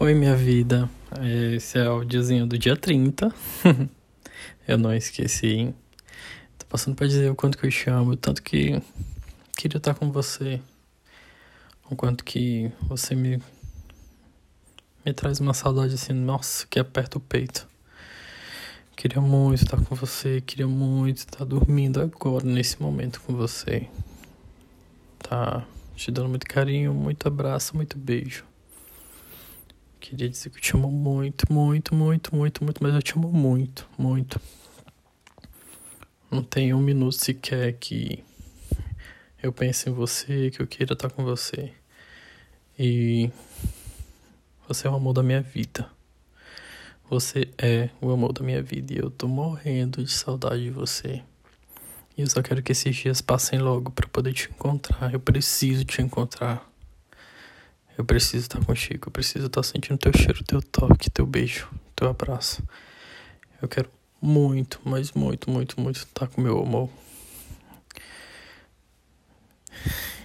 Oi, minha vida. Esse é o diazinho do dia 30. eu não esqueci. Tô passando pra dizer o quanto que eu te amo, o tanto que queria estar com você. O quanto que você me me traz uma saudade assim, nossa, que aperta o peito. Queria muito estar com você, queria muito estar dormindo agora, nesse momento com você. Tá te dando muito carinho, muito abraço, muito beijo. Queria dizer que eu te amo muito, muito, muito, muito, muito, mas eu te amo muito, muito. Não tem um minuto sequer que eu pense em você, que eu queira estar com você. E você é o amor da minha vida. Você é o amor da minha vida e eu tô morrendo de saudade de você. E eu só quero que esses dias passem logo para poder te encontrar. Eu preciso te encontrar. Eu preciso estar contigo. Eu preciso estar sentindo teu cheiro, teu toque, teu beijo, teu abraço. Eu quero muito, mas muito, muito, muito estar com meu amor.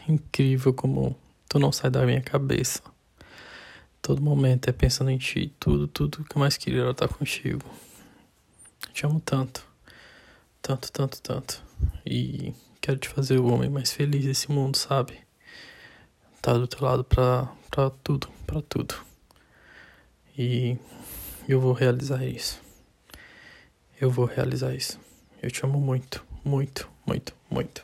Incrível como tu não sai da minha cabeça. Todo momento é pensando em ti, tudo, tudo que eu mais queria era estar contigo. Eu te amo tanto, tanto, tanto, tanto. E quero te fazer o homem mais feliz desse mundo, sabe? Tá do teu lado pra tudo, pra tudo. E eu vou realizar isso. Eu vou realizar isso. Eu te amo muito, muito, muito, muito.